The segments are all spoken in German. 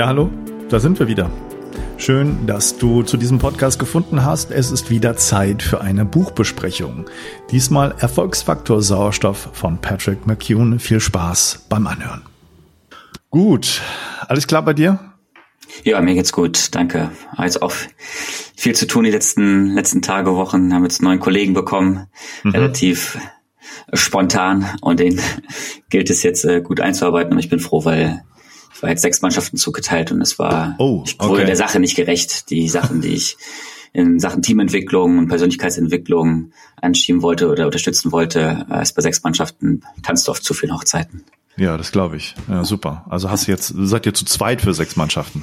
Ja, hallo, da sind wir wieder. Schön, dass du zu diesem Podcast gefunden hast. Es ist wieder Zeit für eine Buchbesprechung. Diesmal Erfolgsfaktor Sauerstoff von Patrick McCune. Viel Spaß beim Anhören. Gut, alles klar bei dir? Ja, mir geht's gut, danke. Jetzt auch viel zu tun die letzten letzten Tage, Wochen. Haben jetzt einen neuen Kollegen bekommen, mhm. relativ spontan und den gilt es jetzt äh, gut einzuarbeiten. Und ich bin froh, weil war jetzt sechs Mannschaften zugeteilt und es war oh, ich wurde okay. der Sache nicht gerecht. Die Sachen, die ich in Sachen Teamentwicklung und Persönlichkeitsentwicklung anschieben wollte oder unterstützen wollte, äh, ist bei sechs Mannschaften tanzt du auf zu vielen Hochzeiten. Ja, das glaube ich. Ja, super. Also hast du jetzt, seid ihr zu zweit für sechs Mannschaften?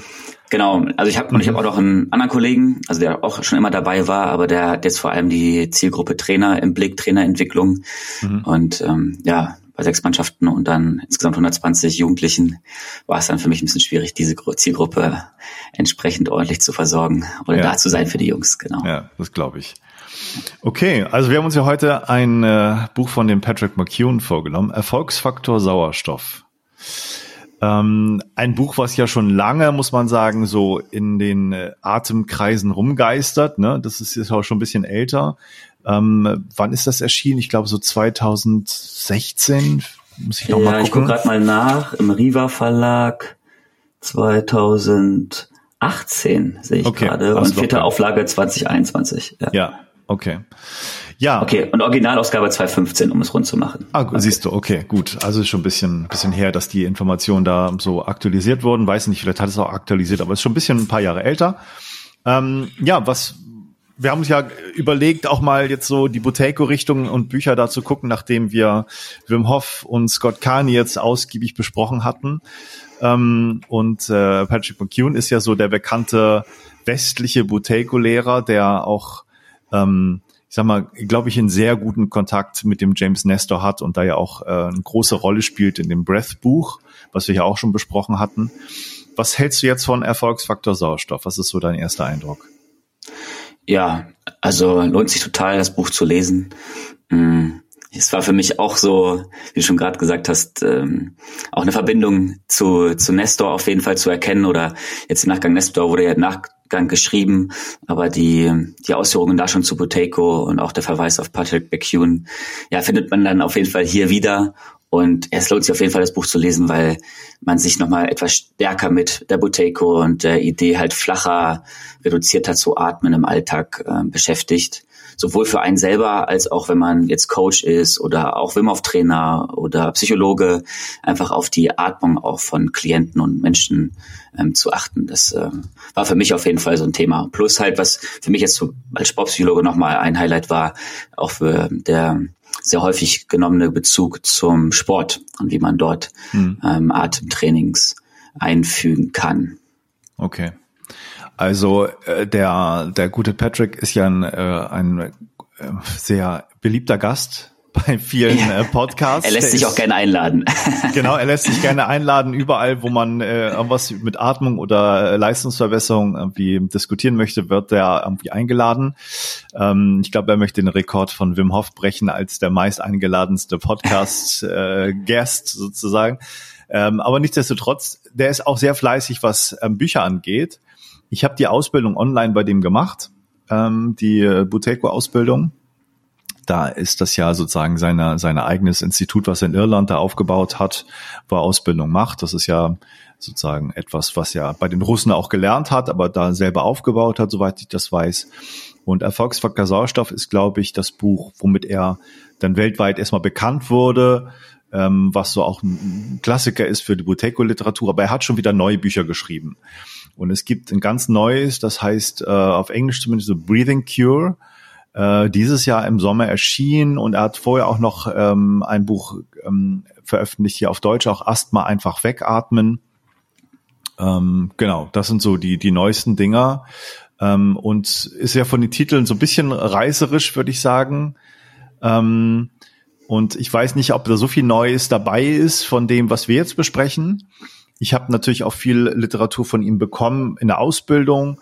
Genau, also ich habe und ich habe auch noch einen anderen Kollegen, also der auch schon immer dabei war, aber der hat jetzt vor allem die Zielgruppe Trainer im Blick, Trainerentwicklung. Mhm. Und ähm, ja, bei sechs Mannschaften und dann insgesamt 120 Jugendlichen war es dann für mich ein bisschen schwierig, diese Zielgruppe entsprechend ordentlich zu versorgen oder ja. da zu sein für die Jungs, genau. Ja, das glaube ich. Okay, also wir haben uns ja heute ein äh, Buch von dem Patrick McCune vorgenommen, Erfolgsfaktor Sauerstoff. Ähm, ein Buch, was ja schon lange, muss man sagen, so in den äh, Atemkreisen rumgeistert. Ne? Das ist jetzt auch schon ein bisschen älter. Ähm, wann ist das erschienen? Ich glaube so 2016. Muss ich noch ja, mal gucken. Ich gucke gerade mal nach. Im Riva Verlag 2018 sehe ich okay, gerade. Und vierte Auflage 2021. Ja, ja okay. Ja. Okay, und Originalausgabe 2015, um es rund zu machen. Ah, okay. siehst du, okay, gut. Also ist schon ein bisschen, bisschen her, dass die Informationen da so aktualisiert wurden. Weiß nicht, vielleicht hat es auch aktualisiert, aber ist schon ein bisschen ein paar Jahre älter. Ähm, ja, was, wir haben uns ja überlegt, auch mal jetzt so die Boteco-Richtung und Bücher da zu gucken, nachdem wir Wim Hof und Scott Carney jetzt ausgiebig besprochen hatten. Ähm, und äh, Patrick McCune ist ja so der bekannte westliche Boteco-Lehrer, der auch, ähm, ich sag mal, glaube ich, einen sehr guten Kontakt mit dem James Nestor hat und da ja auch äh, eine große Rolle spielt in dem Breath-Buch, was wir ja auch schon besprochen hatten. Was hältst du jetzt von Erfolgsfaktor Sauerstoff? Was ist so dein erster Eindruck? Ja, also lohnt sich total, das Buch zu lesen. Mm, es war für mich auch so, wie du schon gerade gesagt hast, ähm, auch eine Verbindung zu, zu Nestor auf jeden Fall zu erkennen oder jetzt im Nachgang Nestor wurde ja im Nachgang geschrieben, aber die, die Ausführungen da schon zu Boteco und auch der Verweis auf Patrick McCune, ja, findet man dann auf jeden Fall hier wieder und es lohnt sich auf jeden Fall, das Buch zu lesen, weil man sich nochmal etwas stärker mit der Buteco und der Idee halt flacher, reduzierter zu atmen im Alltag äh, beschäftigt. Sowohl für einen selber als auch wenn man jetzt Coach ist oder auch Wim Hof Trainer oder Psychologe, einfach auf die Atmung auch von Klienten und Menschen ähm, zu achten. Das äh, war für mich auf jeden Fall so ein Thema. Plus halt, was für mich jetzt als Sportpsychologe nochmal ein Highlight war, auch für der sehr häufig genommene Bezug zum Sport und wie man dort hm. ähm, Atemtrainings einfügen kann. Okay. Also äh, der der gute Patrick ist ja ein, äh, ein äh, sehr beliebter Gast bei vielen äh, Podcasts. er lässt sich auch gerne einladen. genau, er lässt sich gerne einladen, überall, wo man äh, irgendwas mit Atmung oder äh, Leistungsverbesserung irgendwie diskutieren möchte, wird er irgendwie eingeladen. Ähm, ich glaube, er möchte den Rekord von Wim Hof brechen als der meist eingeladenste Podcast-Guest äh, sozusagen. Ähm, aber nichtsdestotrotz, der ist auch sehr fleißig, was ähm, Bücher angeht. Ich habe die Ausbildung online bei dem gemacht, ähm, die äh, Buteco-Ausbildung da ist das ja sozusagen seine, sein eigenes Institut, was er in Irland da aufgebaut hat, wo er Ausbildung macht. Das ist ja sozusagen etwas, was er bei den Russen auch gelernt hat, aber da selber aufgebaut hat, soweit ich das weiß. Und Erfolgsfaktor Sauerstoff ist, glaube ich, das Buch, womit er dann weltweit erstmal bekannt wurde, ähm, was so auch ein Klassiker ist für die Buteco-Literatur. Aber er hat schon wieder neue Bücher geschrieben. Und es gibt ein ganz neues, das heißt äh, auf Englisch zumindest so Breathing Cure äh, dieses Jahr im Sommer erschien und er hat vorher auch noch ähm, ein Buch ähm, veröffentlicht hier auf Deutsch, auch Asthma einfach wegatmen. Ähm, genau, das sind so die, die neuesten Dinger. Ähm, und ist ja von den Titeln so ein bisschen reißerisch, würde ich sagen. Ähm, und ich weiß nicht, ob da so viel Neues dabei ist von dem, was wir jetzt besprechen. Ich habe natürlich auch viel Literatur von ihm bekommen in der Ausbildung.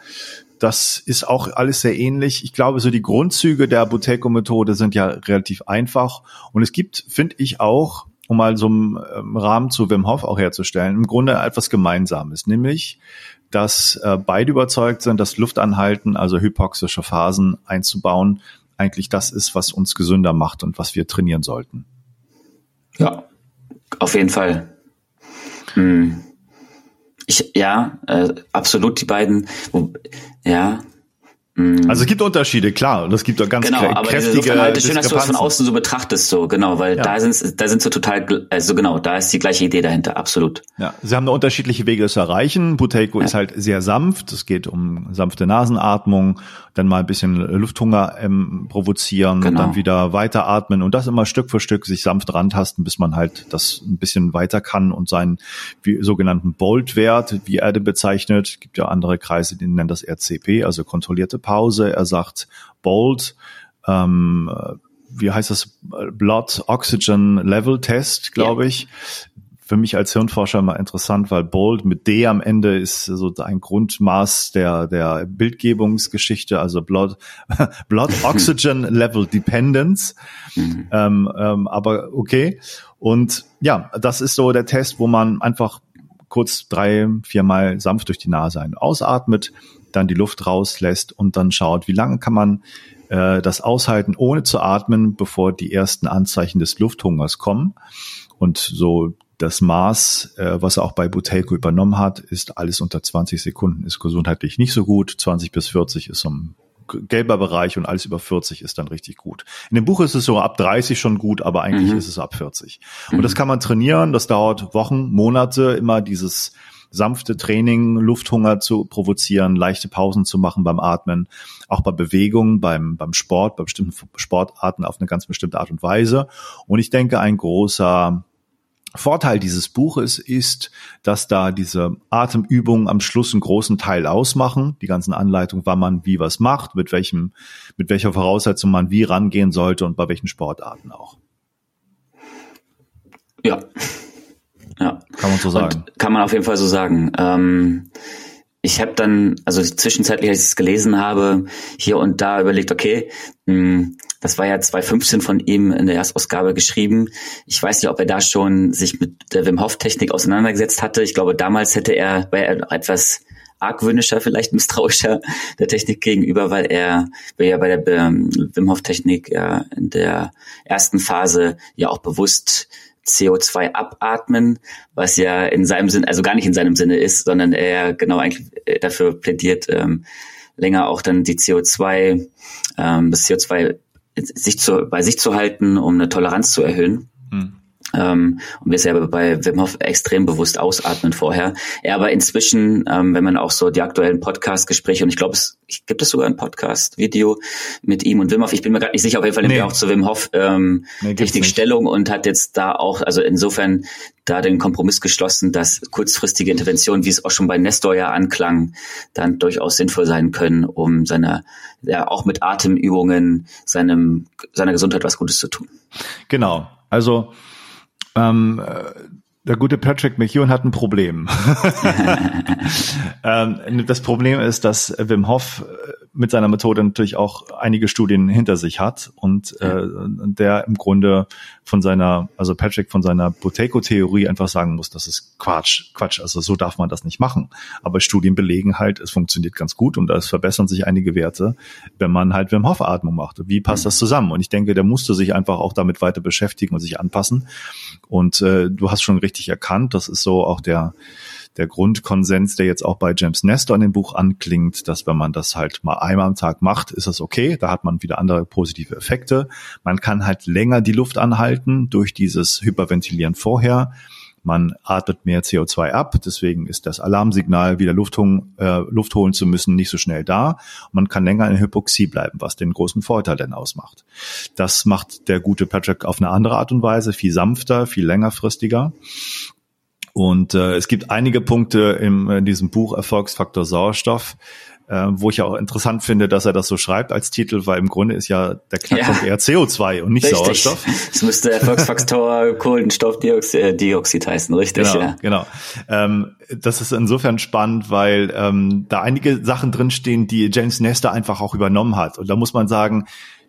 Das ist auch alles sehr ähnlich. Ich glaube, so die Grundzüge der Buteco-Methode sind ja relativ einfach. Und es gibt, finde ich auch, um mal so einen ähm, Rahmen zu Wim Hof auch herzustellen, im Grunde etwas Gemeinsames, nämlich, dass äh, beide überzeugt sind, dass Luftanhalten, also hypoxische Phasen einzubauen, eigentlich das ist, was uns gesünder macht und was wir trainieren sollten. Ja, auf jeden Fall. Hm. Ich, ja, äh, absolut die beiden. Ja, Mhm. Also es gibt Unterschiede, klar, und es gibt auch ganz genau, aber kräftige halt schön, dass du das von außen so betrachtest, so genau, weil ja. da sind da sind so total, also genau, da ist die gleiche Idee dahinter, absolut. Ja, sie haben eine unterschiedliche Wege, es zu erreichen. Buteiko ja. ist halt sehr sanft, es geht um sanfte Nasenatmung, dann mal ein bisschen Lufthunger ähm, provozieren, genau. dann wieder weiteratmen und das immer Stück für Stück sich sanft rantasten, bis man halt das ein bisschen weiter kann und seinen wie, sogenannten Bold-Wert, wie er den bezeichnet, gibt ja andere Kreise, die nennen das RCP, also kontrollierte Pause. Er sagt Bold, ähm, wie heißt das? Blood Oxygen Level Test, glaube yeah. ich. Für mich als Hirnforscher mal interessant, weil Bold mit D am Ende ist so ein Grundmaß der, der Bildgebungsgeschichte, also Blood, Blood Oxygen Level Dependence. Mhm. ähm, ähm, aber okay. Und ja, das ist so der Test, wo man einfach kurz drei, viermal sanft durch die Nase ein ausatmet, dann die Luft rauslässt und dann schaut, wie lange kann man äh, das aushalten, ohne zu atmen, bevor die ersten Anzeichen des Lufthungers kommen. Und so das Maß, äh, was er auch bei Buteiko übernommen hat, ist alles unter 20 Sekunden, ist gesundheitlich nicht so gut. 20 bis 40 ist ein gelber Bereich und alles über 40 ist dann richtig gut. In dem Buch ist es so ab 30 schon gut, aber eigentlich mhm. ist es ab 40. Und mhm. das kann man trainieren, das dauert Wochen, Monate, immer dieses sanfte Training, Lufthunger zu provozieren, leichte Pausen zu machen beim Atmen, auch bei Bewegung, beim, beim Sport, bei bestimmten Sportarten auf eine ganz bestimmte Art und Weise. Und ich denke, ein großer Vorteil dieses Buches ist, dass da diese Atemübungen am Schluss einen großen Teil ausmachen. Die ganzen Anleitungen, wann man wie was macht, mit welchem, mit welcher Voraussetzung man wie rangehen sollte und bei welchen Sportarten auch. Ja, ja. Kann man so sagen. Und kann man auf jeden Fall so sagen. Ähm, ich habe dann, also zwischenzeitlich, als ich es gelesen habe, hier und da überlegt, okay, mh, hm, das war ja 2015 von ihm in der Erstausgabe geschrieben. Ich weiß nicht, ob er da schon sich mit der Wim Hof Technik auseinandergesetzt hatte. Ich glaube, damals hätte er, war er etwas argwöhnischer, vielleicht misstrauischer der Technik gegenüber, weil er, ja bei der ähm, Wim Hof Technik ja in der ersten Phase ja auch bewusst CO2 abatmen, was ja in seinem Sinn, also gar nicht in seinem Sinne ist, sondern er genau eigentlich äh, dafür plädiert, ähm, länger auch dann die CO2, ähm, das CO2 sich zu, bei sich zu halten, um eine Toleranz zu erhöhen. Hm. Ähm, und wir selber bei Wim Hof extrem bewusst ausatmen vorher. Er aber inzwischen, ähm, wenn man auch so die aktuellen Podcast-Gespräche, und ich glaube, es gibt es sogar ein Podcast-Video mit ihm und Wim Hof, ich bin mir gerade nicht sicher, auf jeden Fall nimmt nee. er auch zu Wim Hof ähm, nee, richtig Stellung und hat jetzt da auch, also insofern da den Kompromiss geschlossen, dass kurzfristige Interventionen, wie es auch schon bei Nestor ja anklang, dann durchaus sinnvoll sein können, um seiner, ja, auch mit Atemübungen seinem, seiner Gesundheit was Gutes zu tun. Genau. Also ähm, der gute Patrick McEwen hat ein Problem. ähm, das Problem ist, dass Wim Hof äh, mit seiner Methode natürlich auch einige Studien hinter sich hat und äh, der im Grunde von seiner, also Patrick von seiner Buteco-Theorie einfach sagen muss, das ist Quatsch, Quatsch, also so darf man das nicht machen. Aber Studien belegen halt, es funktioniert ganz gut und es verbessern sich einige Werte, wenn man halt Wim Hof Atmung macht. Wie passt das zusammen? Und ich denke, der musste sich einfach auch damit weiter beschäftigen und sich anpassen. Und äh, du hast schon richtig erkannt, das ist so auch der der Grundkonsens, der jetzt auch bei James Nestor in dem Buch anklingt, dass wenn man das halt mal einmal am Tag macht, ist das okay. Da hat man wieder andere positive Effekte. Man kann halt länger die Luft anhalten durch dieses Hyperventilieren vorher. Man atmet mehr CO2 ab, deswegen ist das Alarmsignal, wieder Luft, äh, Luft holen zu müssen, nicht so schnell da. Und man kann länger in Hypoxie bleiben, was den großen Vorteil denn ausmacht. Das macht der gute Patrick auf eine andere Art und Weise, viel sanfter, viel längerfristiger. Und äh, es gibt einige Punkte im, in diesem Buch Erfolgsfaktor Sauerstoff, äh, wo ich auch interessant finde, dass er das so schreibt als Titel, weil im Grunde ist ja der Knackpunkt ja. eher CO2 und nicht richtig. Sauerstoff. Es müsste Erfolgsfaktor Kohlenstoffdioxid äh, heißen, richtig? Genau, ja. genau. Ähm, das ist insofern spannend, weil ähm, da einige Sachen drinstehen, die James Nestor einfach auch übernommen hat. Und da muss man sagen,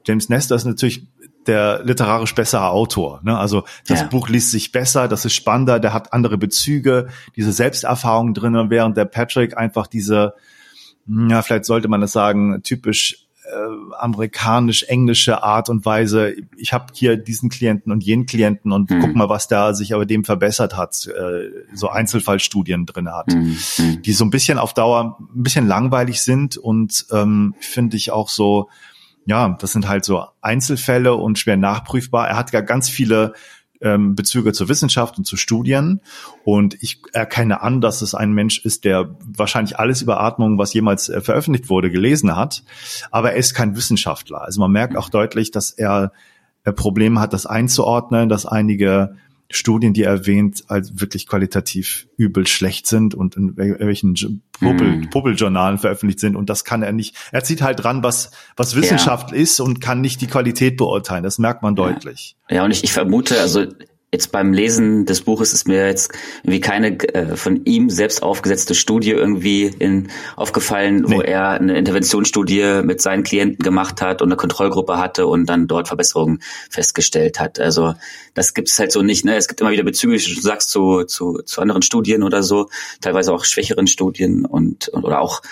James Nestor ist natürlich der literarisch bessere Autor. Ne? Also das ja. Buch liest sich besser, das ist spannender, der hat andere Bezüge, diese Selbsterfahrung drinnen, während der Patrick einfach diese, ja, vielleicht sollte man das sagen, typisch äh, amerikanisch-englische Art und Weise, ich habe hier diesen Klienten und jenen Klienten und mhm. guck mal, was da sich aber dem verbessert hat, äh, so Einzelfallstudien drin hat, mhm. die so ein bisschen auf Dauer ein bisschen langweilig sind und ähm, finde ich auch so, ja, das sind halt so Einzelfälle und schwer nachprüfbar. Er hat ja ganz viele ähm, Bezüge zur Wissenschaft und zu Studien. Und ich erkenne an, dass es ein Mensch ist, der wahrscheinlich alles über Atmung, was jemals äh, veröffentlicht wurde, gelesen hat. Aber er ist kein Wissenschaftler. Also man merkt auch deutlich, dass er äh, Probleme hat, das einzuordnen, dass einige Studien, die er erwähnt, als wirklich qualitativ übel schlecht sind und in welchen Puppel, mm. veröffentlicht sind. Und das kann er nicht. Er zieht halt dran, was, was Wissenschaft ja. ist und kann nicht die Qualität beurteilen. Das merkt man deutlich. Ja, ja und ich, ich vermute, also jetzt beim Lesen des Buches ist mir jetzt irgendwie keine äh, von ihm selbst aufgesetzte Studie irgendwie in, aufgefallen, nee. wo er eine Interventionsstudie mit seinen Klienten gemacht hat und eine Kontrollgruppe hatte und dann dort Verbesserungen festgestellt hat. Also das gibt es halt so nicht. Ne? Es gibt immer wieder Bezüge, wie du sagst, zu, zu, zu anderen Studien oder so, teilweise auch schwächeren Studien und, und oder auch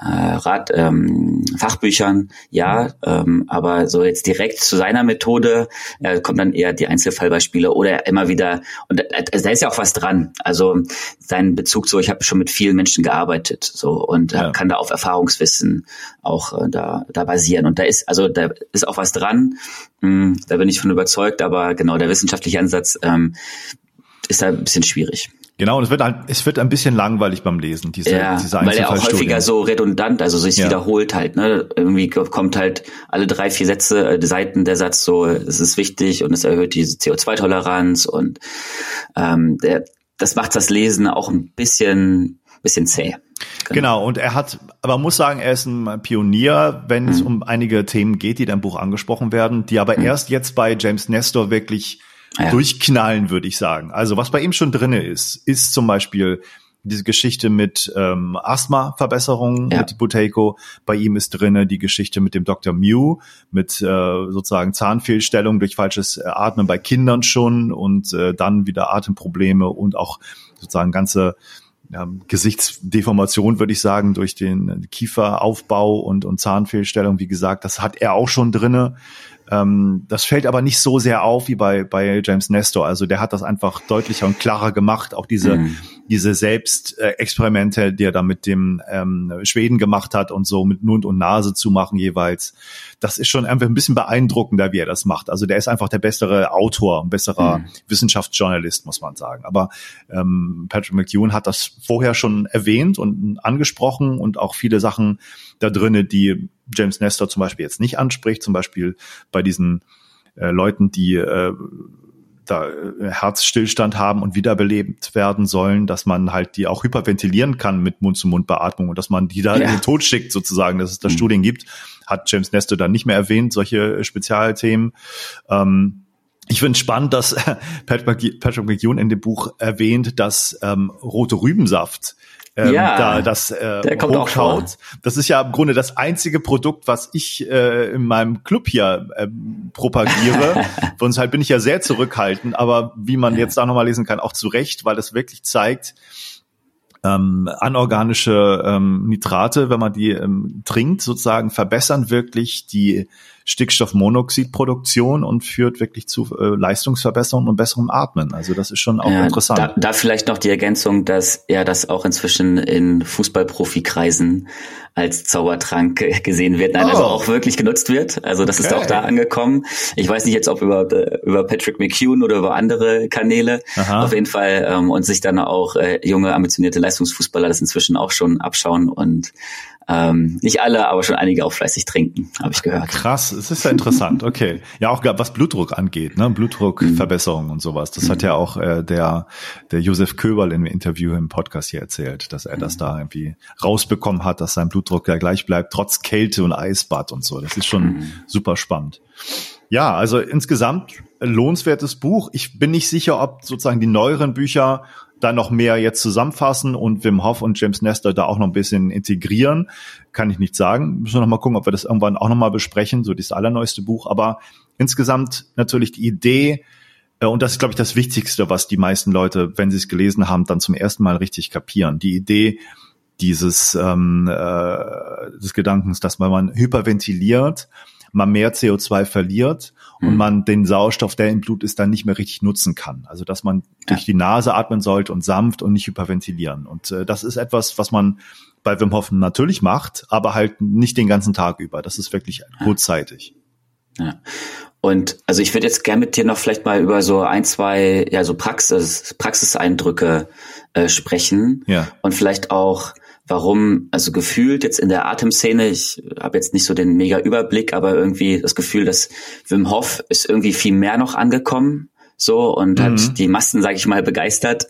Rat, ähm, Fachbüchern, ja, ähm, aber so jetzt direkt zu seiner Methode äh, kommt dann eher die Einzelfallbeispiele oder immer wieder, und äh, da ist ja auch was dran. Also sein Bezug so, ich habe schon mit vielen Menschen gearbeitet so und ja. kann da auf Erfahrungswissen auch äh, da, da basieren. Und da ist, also da ist auch was dran, hm, da bin ich von überzeugt, aber genau, der wissenschaftliche Ansatz ähm, ist da ein bisschen schwierig. Genau, und es wird halt, es wird ein bisschen langweilig beim Lesen, diese, ja, diese weil er auch häufiger so redundant, also sich ja. wiederholt halt, ne? Irgendwie kommt halt alle drei, vier Sätze, äh, Seiten der Satz so, es ist wichtig und es erhöht diese CO2-Toleranz und ähm, der, das macht das Lesen auch ein bisschen, bisschen zäh. Genau. genau, und er hat, aber man muss sagen, er ist ein Pionier, wenn mhm. es um einige Themen geht, die im Buch angesprochen werden, die aber mhm. erst jetzt bei James Nestor wirklich ja. durchknallen, würde ich sagen. Also was bei ihm schon drinne ist, ist zum Beispiel diese Geschichte mit ähm, Asthma-Verbesserungen ja. mit Buteiko. Bei ihm ist drinne die Geschichte mit dem Dr. Mew, mit äh, sozusagen Zahnfehlstellung durch falsches Atmen bei Kindern schon und äh, dann wieder Atemprobleme und auch sozusagen ganze ja, Gesichtsdeformation, würde ich sagen, durch den Kieferaufbau und, und Zahnfehlstellung. Wie gesagt, das hat er auch schon drinne. Ähm, das fällt aber nicht so sehr auf wie bei, bei James Nestor. Also der hat das einfach deutlicher und klarer gemacht. Auch diese, mhm. Diese Selbstexperimente, die er da mit dem ähm, Schweden gemacht hat und so mit Mund und Nase zu machen jeweils. Das ist schon einfach ein bisschen beeindruckender, wie er das macht. Also der ist einfach der bessere Autor, ein besserer mhm. Wissenschaftsjournalist, muss man sagen. Aber ähm, Patrick McEwen hat das vorher schon erwähnt und angesprochen und auch viele Sachen da drinnen, die James Nestor zum Beispiel jetzt nicht anspricht, zum Beispiel bei diesen äh, Leuten, die äh, da äh, Herzstillstand haben und wiederbelebt werden sollen, dass man halt die auch hyperventilieren kann mit Mund-zu-Mund-Beatmung und dass man die da ja. in den Tod schickt sozusagen, dass es da mhm. Studien gibt, hat James Nestor dann nicht mehr erwähnt, solche Spezialthemen. Ähm, ich finde spannend, dass Patrick, Patrick McEwen in dem Buch erwähnt, dass ähm, rote Rübensaft ähm, ja, da das äh, der kommt auch vor. Das ist ja im Grunde das einzige Produkt, was ich äh, in meinem Club hier äh, propagiere. Von halt bin ich ja sehr zurückhaltend, aber wie man jetzt da nochmal lesen kann, auch zu Recht, weil das wirklich zeigt, ähm, anorganische ähm, Nitrate, wenn man die ähm, trinkt, sozusagen verbessern wirklich die Stickstoffmonoxidproduktion und führt wirklich zu äh, Leistungsverbesserungen und besserem Atmen. Also das ist schon auch ja, interessant. Da, da vielleicht noch die Ergänzung, dass er das auch inzwischen in Fußballprofikreisen als Zaubertrank gesehen wird, nein, also oh. also auch wirklich genutzt wird. Also das okay. ist auch da angekommen. Ich weiß nicht jetzt, ob über, über Patrick McEwen oder über andere Kanäle. Aha. Auf jeden Fall ähm, und sich dann auch äh, junge, ambitionierte Leistungsfußballer das inzwischen auch schon abschauen und ähm, nicht alle, aber schon einige auch fleißig trinken, habe ich gehört. Krass, es ist ja interessant. Okay, ja auch was Blutdruck angeht, ne, Blutdruckverbesserung mhm. und sowas. Das mhm. hat ja auch äh, der der Josef Köberl im Interview im Podcast hier erzählt, dass er mhm. das da irgendwie rausbekommen hat, dass sein Blutdruck ja gleich bleibt trotz Kälte und Eisbad und so. Das ist schon mhm. super spannend. Ja, also insgesamt lohnenswertes Buch. Ich bin nicht sicher, ob sozusagen die neueren Bücher da noch mehr jetzt zusammenfassen und Wim Hof und James Nestor da auch noch ein bisschen integrieren, kann ich nicht sagen. Müssen wir noch mal gucken, ob wir das irgendwann auch noch mal besprechen, so das allerneueste Buch. Aber insgesamt natürlich die Idee, äh, und das ist, glaube ich, das Wichtigste, was die meisten Leute, wenn sie es gelesen haben, dann zum ersten Mal richtig kapieren. Die Idee dieses ähm, äh, des Gedankens, dass man, man hyperventiliert, man mehr CO2 verliert und mhm. man den Sauerstoff, der im Blut ist, dann nicht mehr richtig nutzen kann. Also dass man ja. durch die Nase atmen sollte und sanft und nicht hyperventilieren. Und äh, das ist etwas, was man bei Wim Hof natürlich macht, aber halt nicht den ganzen Tag über. Das ist wirklich ja. kurzzeitig. Ja. Und also ich würde jetzt gerne mit dir noch vielleicht mal über so ein, zwei, ja, so Praxis, Praxiseindrücke äh, sprechen. Ja. Und vielleicht auch, warum, also gefühlt jetzt in der Atemszene, ich habe jetzt nicht so den mega Überblick, aber irgendwie das Gefühl, dass Wim Hof ist irgendwie viel mehr noch angekommen so und mhm. hat die Massen, sage ich mal, begeistert.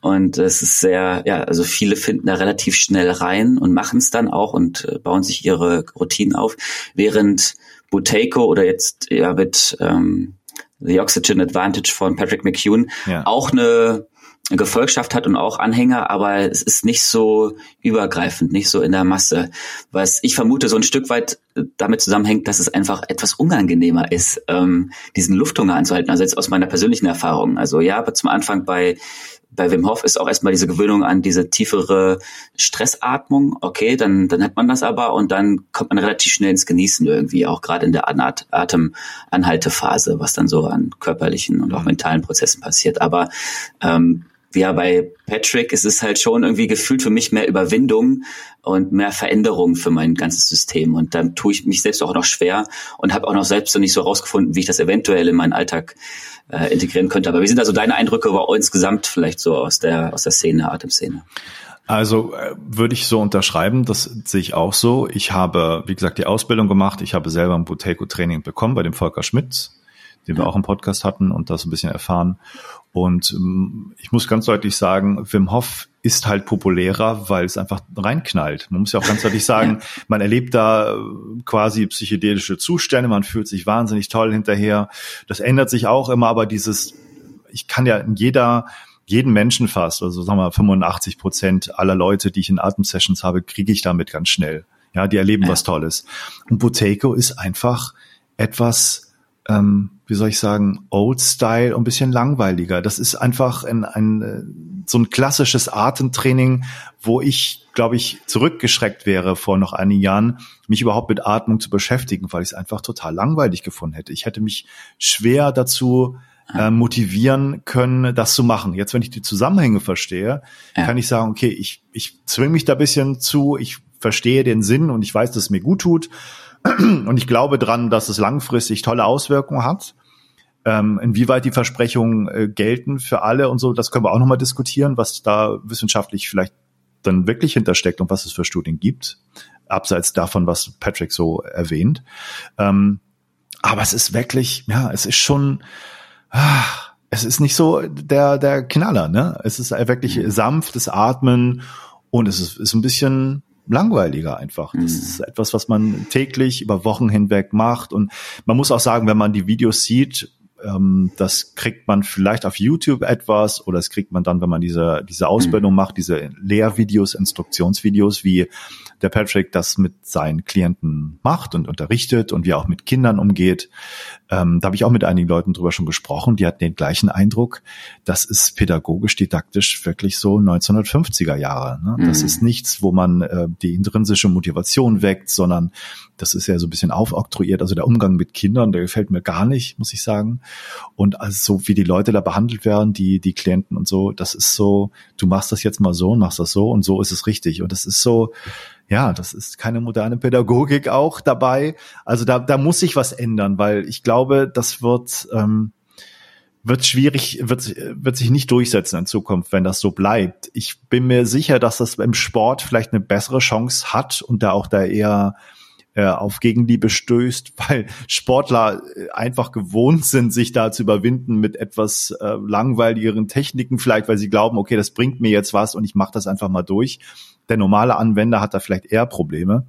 Und es ist sehr, ja, also viele finden da relativ schnell rein und machen es dann auch und äh, bauen sich ihre Routinen auf, während Buteiko oder jetzt ja mit ähm, The Oxygen Advantage von Patrick McEwen ja. auch eine Gefolgschaft hat und auch Anhänger, aber es ist nicht so übergreifend, nicht so in der Masse. Was ich vermute, so ein Stück weit damit zusammenhängt, dass es einfach etwas unangenehmer ist, ähm, diesen Lufthunger anzuhalten. Also jetzt aus meiner persönlichen Erfahrung. Also ja, aber zum Anfang bei bei Wim Hof ist auch erstmal diese Gewöhnung an diese tiefere Stressatmung. Okay, dann, dann hat man das aber und dann kommt man relativ schnell ins Genießen irgendwie, auch gerade in der Atemanhaltephase, was dann so an körperlichen und auch mentalen Prozessen passiert. Aber ähm, ja, bei Patrick ist es halt schon irgendwie gefühlt für mich mehr Überwindung und mehr Veränderung für mein ganzes System. Und dann tue ich mich selbst auch noch schwer und habe auch noch selbst noch nicht so rausgefunden, wie ich das eventuell in meinen Alltag äh, integrieren könnte. Aber wie sind also deine Eindrücke über insgesamt vielleicht so aus der, aus der Szene, Atemszene? Also äh, würde ich so unterschreiben, das sehe ich auch so. Ich habe, wie gesagt, die Ausbildung gemacht. Ich habe selber ein Buteco-Training bekommen bei dem Volker Schmidt, den wir auch im Podcast hatten und das ein bisschen erfahren. Und ähm, ich muss ganz deutlich sagen, Wim Hof ist halt populärer, weil es einfach reinknallt. Man muss ja auch ganz deutlich sagen, man erlebt da äh, quasi psychedelische Zustände, man fühlt sich wahnsinnig toll hinterher. Das ändert sich auch immer, aber dieses, ich kann ja in jeder, jeden Menschen fast, also sagen wir 85 Prozent aller Leute, die ich in Atemsessions habe, kriege ich damit ganz schnell. Ja, die erleben ja. was Tolles. Und Boteco ist einfach etwas, ähm, wie soll ich sagen, Old Style und ein bisschen langweiliger. Das ist einfach ein, ein äh, so ein klassisches Atemtraining, wo ich, glaube ich, zurückgeschreckt wäre vor noch einigen Jahren, mich überhaupt mit Atmung zu beschäftigen, weil ich es einfach total langweilig gefunden hätte. Ich hätte mich schwer dazu äh, motivieren können, das zu machen. Jetzt, wenn ich die Zusammenhänge verstehe, ja. kann ich sagen, okay, ich, ich zwinge mich da bisschen zu, ich verstehe den Sinn und ich weiß, dass es mir gut tut und ich glaube dran, dass es langfristig tolle Auswirkungen hat. Ähm, inwieweit die Versprechungen äh, gelten für alle und so, das können wir auch nochmal diskutieren, was da wissenschaftlich vielleicht dann wirklich hintersteckt und was es für Studien gibt, abseits davon, was Patrick so erwähnt. Ähm, aber es ist wirklich, ja, es ist schon, ah, es ist nicht so der, der Knaller, ne? Es ist wirklich mhm. sanftes Atmen und es ist, ist ein bisschen, langweiliger einfach. Das mhm. ist etwas, was man täglich über Wochen hinweg macht. Und man muss auch sagen, wenn man die Videos sieht, das kriegt man vielleicht auf YouTube etwas oder das kriegt man dann, wenn man diese, diese Ausbildung mhm. macht, diese Lehrvideos, Instruktionsvideos, wie der Patrick das mit seinen Klienten macht und unterrichtet und wie er auch mit Kindern umgeht. Ähm, da habe ich auch mit einigen Leuten drüber schon gesprochen, die hatten den gleichen Eindruck. Das ist pädagogisch, didaktisch wirklich so 1950er Jahre. Ne? Mhm. Das ist nichts, wo man äh, die intrinsische Motivation weckt, sondern das ist ja so ein bisschen aufoktroyiert. Also der Umgang mit Kindern, der gefällt mir gar nicht, muss ich sagen. Und also so wie die Leute da behandelt werden, die, die Klienten und so, das ist so, du machst das jetzt mal so und machst das so und so ist es richtig. Und das ist so, ja, das ist keine moderne Pädagogik auch dabei. Also da, da muss sich was ändern, weil ich glaube, das wird, ähm, wird schwierig, wird, wird sich nicht durchsetzen in Zukunft, wenn das so bleibt. Ich bin mir sicher, dass das im Sport vielleicht eine bessere Chance hat und da auch da eher äh, auf Gegenliebe stößt, weil Sportler äh, einfach gewohnt sind, sich da zu überwinden mit etwas äh, langweiligeren Techniken, vielleicht weil sie glauben, okay, das bringt mir jetzt was und ich mache das einfach mal durch. Der normale Anwender hat da vielleicht eher Probleme.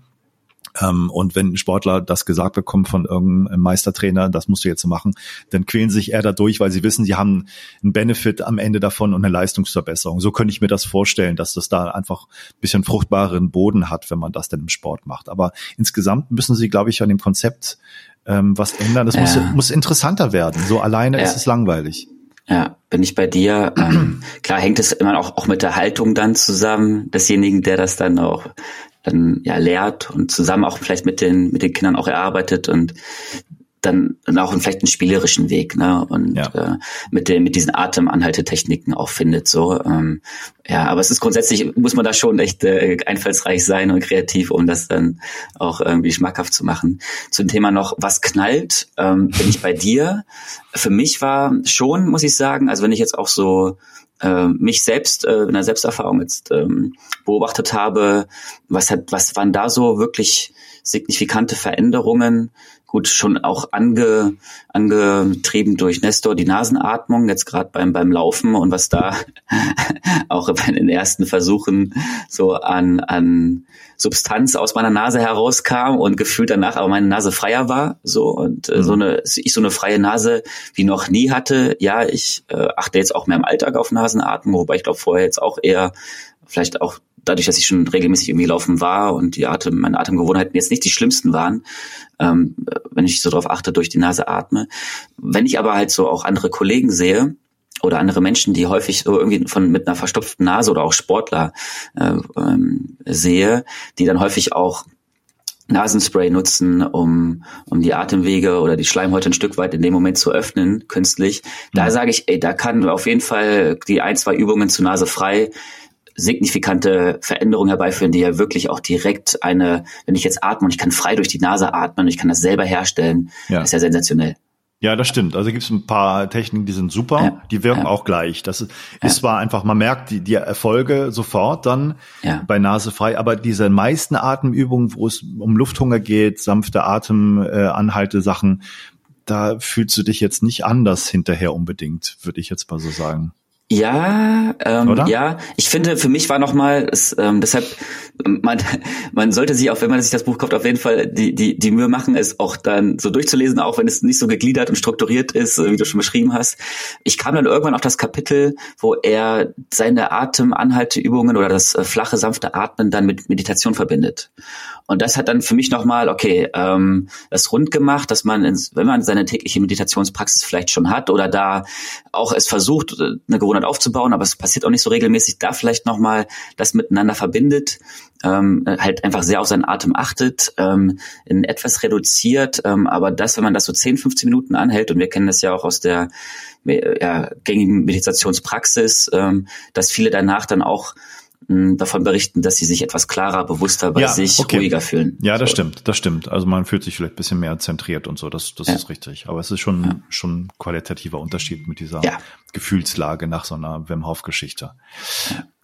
Ähm, und wenn ein Sportler das gesagt bekommt von irgendeinem Meistertrainer, das musst du jetzt so machen, dann quälen sich eher dadurch, weil sie wissen, sie haben einen Benefit am Ende davon und eine Leistungsverbesserung. So könnte ich mir das vorstellen, dass das da einfach ein bisschen fruchtbareren Boden hat, wenn man das denn im Sport macht. Aber insgesamt müssen sie, glaube ich, an dem Konzept ähm, was ändern. Das ja. muss, muss interessanter werden. So alleine ja. ist es langweilig. Ja, bin ich bei dir. Ähm, klar hängt es immer auch, auch mit der Haltung dann zusammen desjenigen, der das dann auch dann ja lehrt und zusammen auch vielleicht mit den mit den Kindern auch erarbeitet und dann, dann auch vielleicht einen spielerischen Weg, ne? Und ja. äh, mit den mit diesen Atemanhaltetechniken auch findet. So, ähm, ja, aber es ist grundsätzlich, muss man da schon echt äh, einfallsreich sein und kreativ, um das dann auch irgendwie schmackhaft zu machen. Zum Thema noch, was knallt, ähm, bin ich bei dir. Für mich war schon, muss ich sagen, also wenn ich jetzt auch so äh, mich selbst äh, in der Selbsterfahrung jetzt ähm, beobachtet habe, was hat, was waren da so wirklich signifikante Veränderungen? Gut, schon auch ange, angetrieben durch Nestor die Nasenatmung, jetzt gerade beim, beim Laufen und was da auch bei den ersten Versuchen so an, an Substanz aus meiner Nase herauskam und gefühlt danach aber meine Nase freier war, so und äh, mhm. so eine ich so eine freie Nase wie noch nie hatte. Ja, ich äh, achte jetzt auch mehr im Alltag auf Nasenatmung, wobei ich glaube vorher jetzt auch eher vielleicht auch dadurch, dass ich schon regelmäßig irgendwie laufen war und die Atem, meine Atemgewohnheiten jetzt nicht die schlimmsten waren, ähm, wenn ich so darauf achte, durch die Nase atme. Wenn ich aber halt so auch andere Kollegen sehe, oder andere Menschen, die häufig so irgendwie von mit einer verstopften Nase oder auch Sportler äh, ähm, sehe, die dann häufig auch Nasenspray nutzen, um, um die Atemwege oder die Schleimhäute ein Stück weit in dem Moment zu öffnen, künstlich. Da mhm. sage ich, ey, da kann auf jeden Fall die ein, zwei Übungen zu Nase frei signifikante Veränderungen herbeiführen, die ja wirklich auch direkt eine, wenn ich jetzt atme und ich kann frei durch die Nase atmen und ich kann das selber herstellen, ja. ist ja sensationell. Ja, das stimmt. Also gibt es ein paar Techniken, die sind super, ja, die wirken ja. auch gleich. Das ist, ja. ist zwar einfach, man merkt die, die Erfolge sofort dann bei Nase frei, aber diese meisten Atemübungen, wo es um Lufthunger geht, sanfte Atemanhalte, äh, Sachen, da fühlst du dich jetzt nicht anders hinterher unbedingt, würde ich jetzt mal so sagen. Ja, ähm, ja. Ich finde, für mich war nochmal, ähm, deshalb, man, man sollte sich auch, wenn man sich das Buch kauft, auf jeden Fall die, die, die Mühe machen, es auch dann so durchzulesen, auch wenn es nicht so gegliedert und strukturiert ist, wie du schon beschrieben hast. Ich kam dann irgendwann auf das Kapitel, wo er seine Atemanhalteübungen oder das äh, flache, sanfte Atmen dann mit Meditation verbindet. Und das hat dann für mich nochmal, okay, ähm, das rund gemacht, dass man, ins, wenn man seine tägliche Meditationspraxis vielleicht schon hat oder da auch es versucht, äh, eine Gewohnheit aufzubauen, aber es passiert auch nicht so regelmäßig, da vielleicht nochmal das miteinander verbindet, ähm, halt einfach sehr auf seinen Atem achtet, ähm, in etwas reduziert, ähm, aber das, wenn man das so 10, 15 Minuten anhält, und wir kennen das ja auch aus der ja, gängigen Meditationspraxis, ähm, dass viele danach dann auch davon berichten, dass sie sich etwas klarer, bewusster bei ja, sich okay. ruhiger fühlen. Ja, das so. stimmt, das stimmt. Also man fühlt sich vielleicht ein bisschen mehr zentriert und so, das, das ja. ist richtig. Aber es ist schon, ja. schon qualitativer Unterschied mit dieser Gefühlslage nach so einer Wim Hof Geschichte.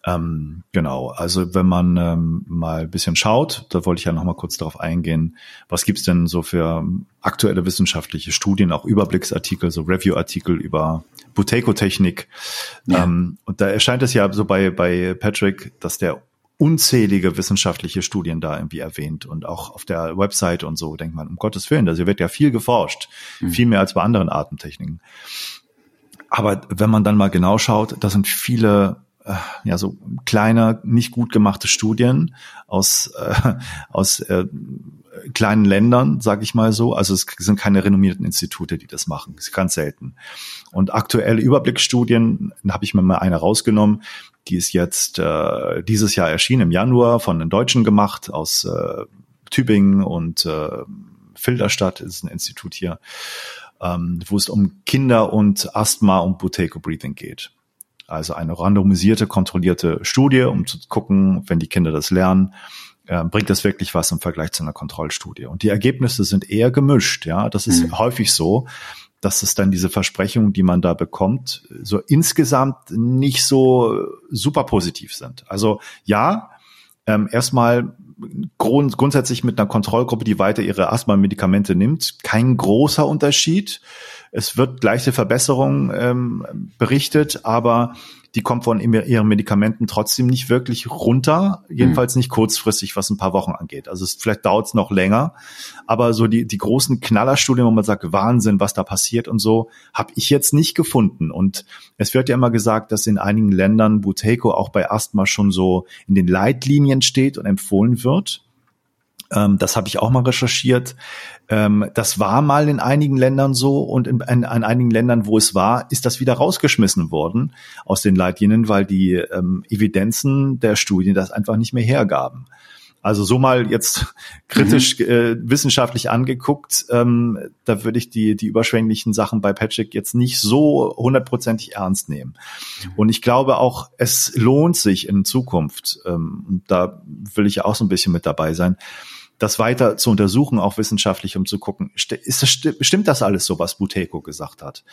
Ähm, genau, also wenn man ähm, mal ein bisschen schaut, da wollte ich ja noch mal kurz darauf eingehen, was gibt's denn so für aktuelle wissenschaftliche Studien, auch Überblicksartikel, so Review-Artikel über Buteco-Technik. Ja. Ähm, und da erscheint es ja so bei, bei Patrick, dass der unzählige wissenschaftliche Studien da irgendwie erwähnt und auch auf der Website und so denkt man, um Gottes Willen, da wird ja viel geforscht, mhm. viel mehr als bei anderen Atemtechniken. Aber wenn man dann mal genau schaut, da sind viele ja so kleine, nicht gut gemachte Studien aus äh, aus äh, kleinen Ländern, sage ich mal so. Also es sind keine renommierten Institute, die das machen. Das ist ganz selten. Und aktuelle Überblicksstudien, da habe ich mir mal eine rausgenommen, die ist jetzt äh, dieses Jahr erschienen im Januar von den Deutschen gemacht aus äh, Tübingen und äh, Filderstadt ist ein Institut hier, ähm, wo es um Kinder und Asthma und Buteco Breathing geht. Also eine randomisierte, kontrollierte Studie, um zu gucken, wenn die Kinder das lernen, äh, bringt das wirklich was im Vergleich zu einer Kontrollstudie. Und die Ergebnisse sind eher gemischt. Ja, das ist mhm. häufig so, dass es dann diese Versprechungen, die man da bekommt, so insgesamt nicht so super positiv sind. Also ja, ähm, erstmal grund grundsätzlich mit einer Kontrollgruppe, die weiter ihre Asthma-Medikamente nimmt, kein großer Unterschied es wird gleiche Verbesserung ähm, berichtet, aber die kommt von ihren Medikamenten trotzdem nicht wirklich runter, jedenfalls nicht kurzfristig, was ein paar Wochen angeht. Also es, vielleicht dauert es noch länger, aber so die, die großen Knallerstudien, wo man sagt, Wahnsinn, was da passiert und so, habe ich jetzt nicht gefunden. Und es wird ja immer gesagt, dass in einigen Ländern Buteco auch bei Asthma schon so in den Leitlinien steht und empfohlen wird. Ähm, das habe ich auch mal recherchiert. Ähm, das war mal in einigen Ländern so und in, in, in, einigen Ländern, wo es war, ist das wieder rausgeschmissen worden aus den Leitlinien, weil die ähm, Evidenzen der Studien das einfach nicht mehr hergaben. Also so mal jetzt kritisch mhm. äh, wissenschaftlich angeguckt, ähm, da würde ich die die überschwänglichen Sachen bei Patrick jetzt nicht so hundertprozentig ernst nehmen. Und ich glaube auch, es lohnt sich in Zukunft, ähm, da will ich auch so ein bisschen mit dabei sein, das weiter zu untersuchen, auch wissenschaftlich, um zu gucken, ist das, stimmt das alles so, was Buteco gesagt hat?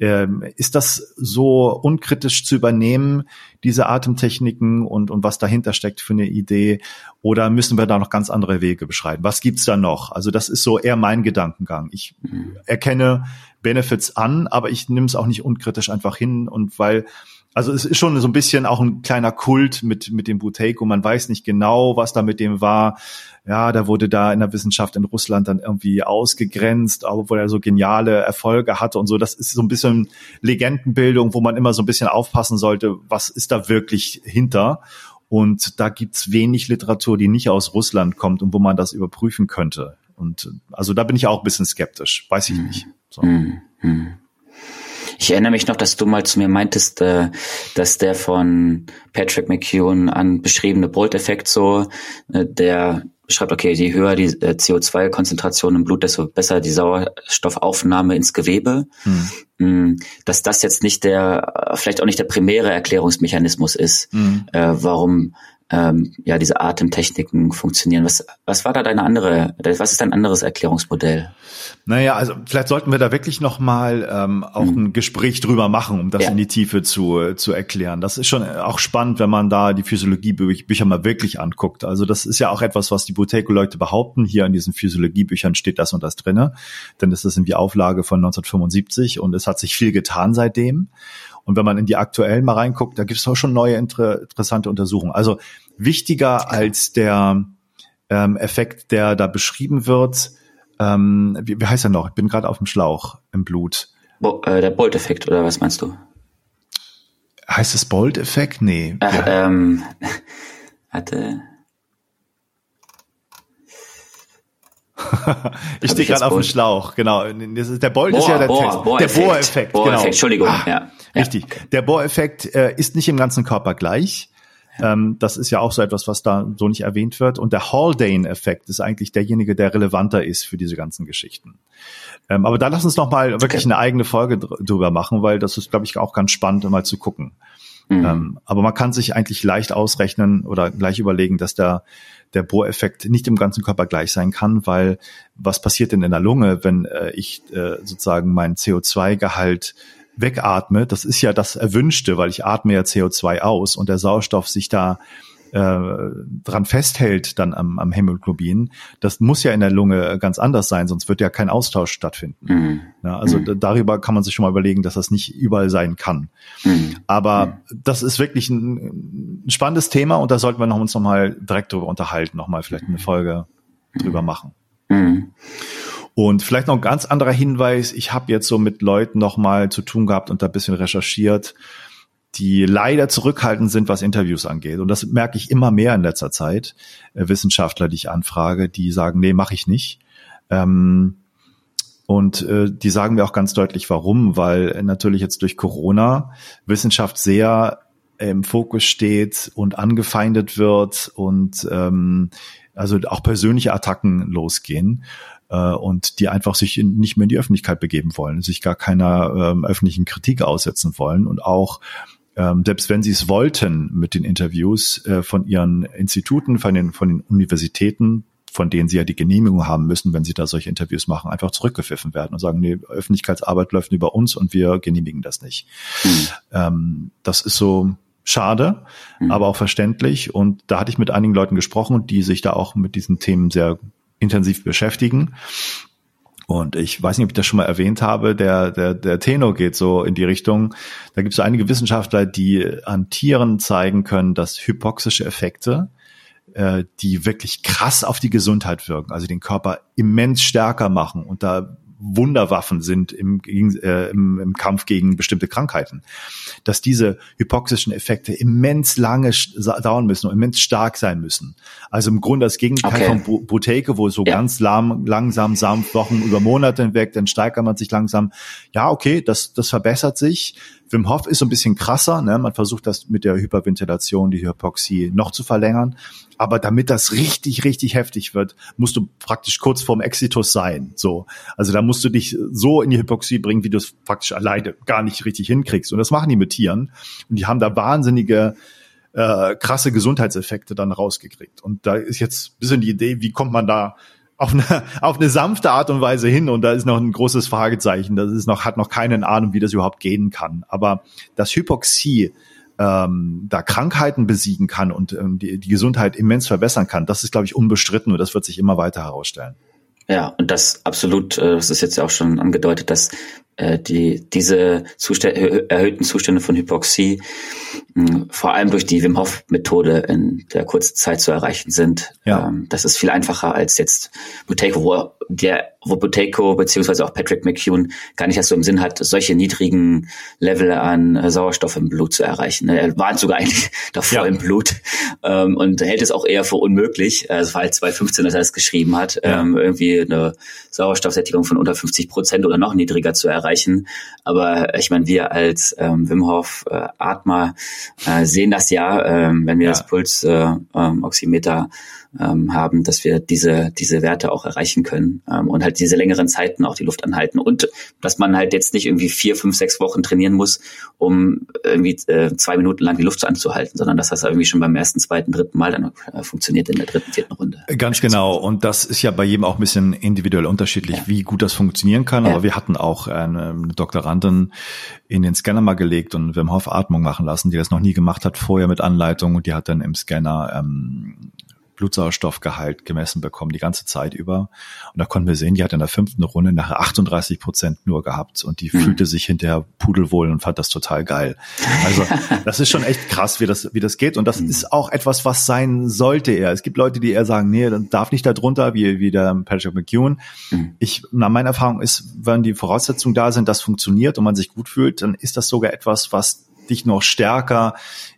Ähm, ist das so unkritisch zu übernehmen, diese Atemtechniken und, und was dahinter steckt für eine Idee? Oder müssen wir da noch ganz andere Wege beschreiten? Was gibt's da noch? Also das ist so eher mein Gedankengang. Ich mhm. erkenne Benefits an, aber ich nehme es auch nicht unkritisch einfach hin und weil also es ist schon so ein bisschen auch ein kleiner Kult mit, mit dem Buteiko. Man weiß nicht genau, was da mit dem war. Ja, da wurde da in der Wissenschaft in Russland dann irgendwie ausgegrenzt, obwohl er so geniale Erfolge hatte und so. Das ist so ein bisschen Legendenbildung, wo man immer so ein bisschen aufpassen sollte, was ist da wirklich hinter. Und da gibt's wenig Literatur, die nicht aus Russland kommt und wo man das überprüfen könnte. Und also da bin ich auch ein bisschen skeptisch. Weiß ich nicht. So. Mhm. Mhm. Ich erinnere mich noch, dass du mal zu mir meintest, äh, dass der von Patrick McEwen an beschriebene Bolt-Effekt so, äh, der beschreibt, okay, je höher die äh, CO2-Konzentration im Blut, desto besser die Sauerstoffaufnahme ins Gewebe. Hm. Mm, dass das jetzt nicht der, vielleicht auch nicht der primäre Erklärungsmechanismus ist, hm. äh, warum ähm, ja diese Atemtechniken funktionieren. Was, was war da deine andere, was ist dein anderes Erklärungsmodell? Naja, also vielleicht sollten wir da wirklich nochmal ähm, auch mhm. ein Gespräch drüber machen, um das ja. in die Tiefe zu, zu erklären. Das ist schon auch spannend, wenn man da die Physiologiebücher mal wirklich anguckt. Also das ist ja auch etwas, was die Buteco-Leute behaupten. Hier in diesen Physiologiebüchern steht das und das drinne. Denn das ist irgendwie Auflage von 1975 und es hat sich viel getan seitdem. Und wenn man in die aktuellen mal reinguckt, da gibt es auch schon neue inter interessante Untersuchungen. Also wichtiger als der ähm, Effekt, der da beschrieben wird, ähm, wie, wie heißt er noch? Ich bin gerade auf dem Schlauch im Blut. Bo äh, der Bolt-Effekt, oder was meinst du? Heißt es Bolt-Effekt? Nee. Ach, ja. ähm, hatte. ich stehe gerade auf dem Schlauch, genau. der Bolt Bohr, ist ja der Bohr, Text. Bohr der Bohr-Effekt, Bohr genau. Entschuldigung, ah, ja. Richtig. Okay. Der Bohr-Effekt äh, ist nicht im ganzen Körper gleich. Ähm, das ist ja auch so etwas, was da so nicht erwähnt wird. Und der Haldane-Effekt ist eigentlich derjenige, der relevanter ist für diese ganzen Geschichten. Ähm, aber da lass uns noch mal wirklich eine eigene Folge drüber machen, weil das ist, glaube ich, auch ganz spannend, mal zu gucken. Mhm. Ähm, aber man kann sich eigentlich leicht ausrechnen oder gleich überlegen, dass der, der Bohreffekt nicht im ganzen Körper gleich sein kann, weil was passiert denn in der Lunge, wenn äh, ich äh, sozusagen mein CO2-Gehalt wegatme, das ist ja das Erwünschte, weil ich atme ja CO2 aus und der Sauerstoff sich da äh, dran festhält dann am, am Hämoglobin, das muss ja in der Lunge ganz anders sein, sonst wird ja kein Austausch stattfinden. Mhm. Ja, also mhm. darüber kann man sich schon mal überlegen, dass das nicht überall sein kann. Mhm. Aber mhm. das ist wirklich ein, ein, spannendes Thema und da sollten wir noch, uns noch mal direkt drüber unterhalten, noch mal vielleicht eine Folge drüber machen. Und vielleicht noch ein ganz anderer Hinweis. Ich habe jetzt so mit Leuten noch mal zu tun gehabt und da ein bisschen recherchiert, die leider zurückhaltend sind, was Interviews angeht. Und das merke ich immer mehr in letzter Zeit. Äh, Wissenschaftler, die ich anfrage, die sagen, nee, mache ich nicht. Ähm, und äh, die sagen mir auch ganz deutlich, warum, weil natürlich jetzt durch Corona Wissenschaft sehr im Fokus steht und angefeindet wird und ähm, also auch persönliche Attacken losgehen äh, und die einfach sich in, nicht mehr in die Öffentlichkeit begeben wollen, sich gar keiner ähm, öffentlichen Kritik aussetzen wollen und auch ähm, selbst wenn sie es wollten mit den Interviews äh, von ihren Instituten, von den, von den Universitäten, von denen sie ja die Genehmigung haben müssen, wenn sie da solche Interviews machen, einfach zurückgepfiffen werden und sagen, nee, Öffentlichkeitsarbeit läuft über uns und wir genehmigen das nicht. Mhm. Ähm, das ist so schade, mhm. aber auch verständlich. Und da hatte ich mit einigen Leuten gesprochen, die sich da auch mit diesen Themen sehr intensiv beschäftigen. Und ich weiß nicht, ob ich das schon mal erwähnt habe, der, der, der Tenor geht so in die Richtung. Da gibt es einige Wissenschaftler, die an Tieren zeigen können, dass hypoxische Effekte, äh, die wirklich krass auf die Gesundheit wirken, also den Körper immens stärker machen und da Wunderwaffen sind im, äh, im, im Kampf gegen bestimmte Krankheiten. Dass diese hypoxischen Effekte immens lange dauern müssen und immens stark sein müssen. Also im Grunde das Gegenteil okay. von Buteyke, wo so ja. ganz lahm, langsam, sanft, Wochen über Monate hinweg, dann steigert man sich langsam. Ja, okay, das, das verbessert sich. Wim Hof ist so ein bisschen krasser. Ne? Man versucht das mit der Hyperventilation, die Hypoxie noch zu verlängern. Aber damit das richtig, richtig heftig wird, musst du praktisch kurz vorm Exitus sein. So, also da musst du dich so in die Hypoxie bringen, wie du es praktisch alleine gar nicht richtig hinkriegst. Und das machen die mit Tieren. Und die haben da wahnsinnige äh, krasse Gesundheitseffekte dann rausgekriegt. Und da ist jetzt ein bisschen die Idee, wie kommt man da auf eine, auf eine sanfte Art und Weise hin und da ist noch ein großes Fragezeichen. Das ist noch, hat noch keine Ahnung, wie das überhaupt gehen kann. Aber das Hypoxie ähm, da Krankheiten besiegen kann und ähm, die, die Gesundheit immens verbessern kann, das ist, glaube ich, unbestritten und das wird sich immer weiter herausstellen. Ja, und das absolut, äh, das ist jetzt ja auch schon angedeutet, dass die, diese Zustände, erhöhten Zustände von Hypoxie mh, vor allem durch die Wim Hof Methode in der kurzen Zeit zu erreichen sind. Ja. Ähm, das ist viel einfacher als jetzt Buteyko, wo der, wo Buteyko beziehungsweise auch Patrick McCune gar nicht erst so im Sinn hat, solche niedrigen Level an äh, Sauerstoff im Blut zu erreichen. Er warnt sogar eigentlich davor ja. im Blut ähm, und hält es auch eher für unmöglich. Also es war halt 2015, dass er das geschrieben hat, ja. ähm, irgendwie eine Sauerstoffsättigung von unter 50 Prozent oder noch niedriger zu erreichen. Aber ich meine, wir als ähm, Wim Hof äh, Atmer äh, sehen das ja, ähm, wenn wir ja. das Pulsoximeter äh, ähm, haben, dass wir diese, diese Werte auch erreichen können ähm, und halt diese längeren Zeiten auch die Luft anhalten. Und dass man halt jetzt nicht irgendwie vier, fünf, sechs Wochen trainieren muss, um irgendwie äh, zwei Minuten lang die Luft anzuhalten, sondern dass das irgendwie schon beim ersten, zweiten, dritten Mal dann äh, funktioniert in der dritten, vierten Runde. Ganz genau. Und das ist ja bei jedem auch ein bisschen individuell unterschiedlich, ja. wie gut das funktionieren kann. Ja. Aber wir hatten auch eine Doktorandin in den Scanner mal gelegt und Wim Hof Atmung machen lassen, die das noch nie gemacht hat vorher mit Anleitung und die hat dann im Scanner ähm, Blutsauerstoffgehalt gemessen bekommen, die ganze Zeit über. Und da konnten wir sehen, die hat in der fünften Runde nachher 38 Prozent nur gehabt und die mhm. fühlte sich hinterher pudelwohl und fand das total geil. Also das ist schon echt krass, wie das, wie das geht. Und das mhm. ist auch etwas, was sein sollte er. Es gibt Leute, die eher sagen, nee, dann darf nicht da drunter, wie, wie der Patrick McEwen. Mhm. Ich, na, meine Erfahrung ist, wenn die Voraussetzungen da sind, das funktioniert und man sich gut fühlt, dann ist das sogar etwas, was dich noch stärker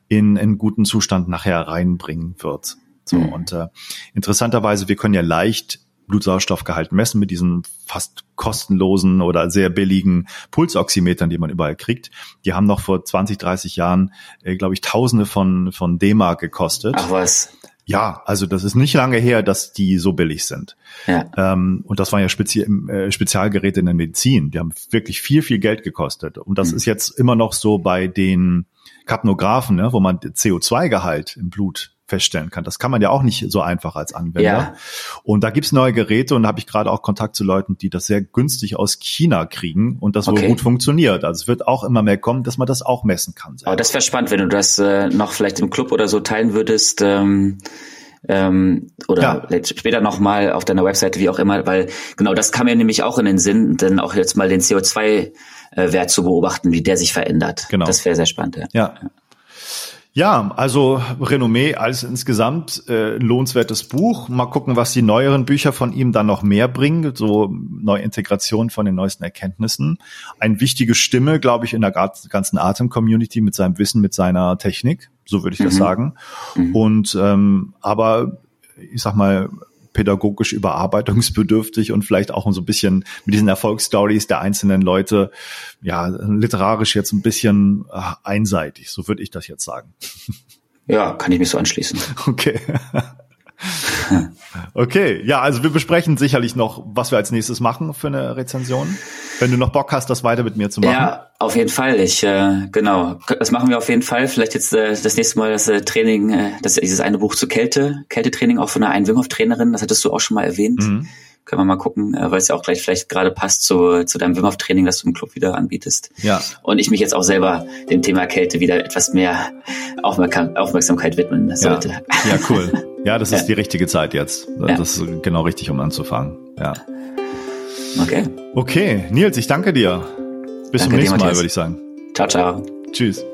in, in guten Zustand nachher reinbringen wird. So, mhm. und äh, interessanterweise, wir können ja leicht Blutsauerstoffgehalt messen mit diesen fast kostenlosen oder sehr billigen Pulsoximetern, die man überall kriegt. Die haben noch vor 20, 30 Jahren, äh, glaube ich, Tausende von, von D-Mark gekostet. Ach was. Ja, also das ist nicht lange her, dass die so billig sind. Ja. Ähm, und das waren ja Spezi äh, Spezialgeräte in der Medizin. Die haben wirklich viel, viel Geld gekostet. Und das mhm. ist jetzt immer noch so bei den Kapnographen, ne, wo man CO2-Gehalt im Blut feststellen kann. Das kann man ja auch nicht so einfach als Anwender. Ja. Und da gibt's neue Geräte und da habe ich gerade auch Kontakt zu Leuten, die das sehr günstig aus China kriegen und das okay. wohl gut funktioniert. Also es wird auch immer mehr kommen, dass man das auch messen kann. Selber. Aber das wäre spannend, wenn du das äh, noch vielleicht im Club oder so teilen würdest. Ähm ähm, oder ja. später nochmal auf deiner Webseite, wie auch immer, weil genau das kam mir nämlich auch in den Sinn, denn auch jetzt mal den CO2-Wert zu beobachten, wie der sich verändert. Genau. Das wäre sehr spannend. Ja. ja. Ja, also Renommee alles insgesamt äh, lohnenswertes Buch. Mal gucken, was die neueren Bücher von ihm dann noch mehr bringen, so Neuintegration von den neuesten Erkenntnissen. Eine wichtige Stimme, glaube ich, in der ganzen Atem-Community mit seinem Wissen, mit seiner Technik, so würde ich mhm. das sagen. Mhm. Und ähm, aber ich sag mal, pädagogisch überarbeitungsbedürftig und vielleicht auch so ein bisschen mit diesen Erfolgsstories der einzelnen Leute, ja, literarisch jetzt ein bisschen äh, einseitig, so würde ich das jetzt sagen. Ja, kann ich mich so anschließen. Okay. Okay, ja, also wir besprechen sicherlich noch, was wir als nächstes machen für eine Rezension. Wenn du noch Bock hast, das weiter mit mir zu machen. Ja, auf jeden Fall. Ich äh, genau, das machen wir auf jeden Fall. Vielleicht jetzt äh, das nächste Mal das äh, Training, äh, das dieses eine Buch zu Kälte, Kältetraining auch von einer Hof Trainerin. Das hattest du auch schon mal erwähnt. Mhm. Können wir mal gucken, äh, weil es ja auch gleich vielleicht gerade passt zu, zu deinem Wim Hof Training, das du im Club wieder anbietest. Ja. Und ich mich jetzt auch selber dem Thema Kälte wieder etwas mehr Aufmerksamkeit widmen sollte. Ja, ja cool. Ja, das ist die richtige Zeit jetzt. Das ja. ist genau richtig, um anzufangen. Ja. Okay. Okay, Nils, ich danke dir. Bis Danke zum nächsten dir, Mal, würde ich sagen. Ciao, ciao. Tschüss.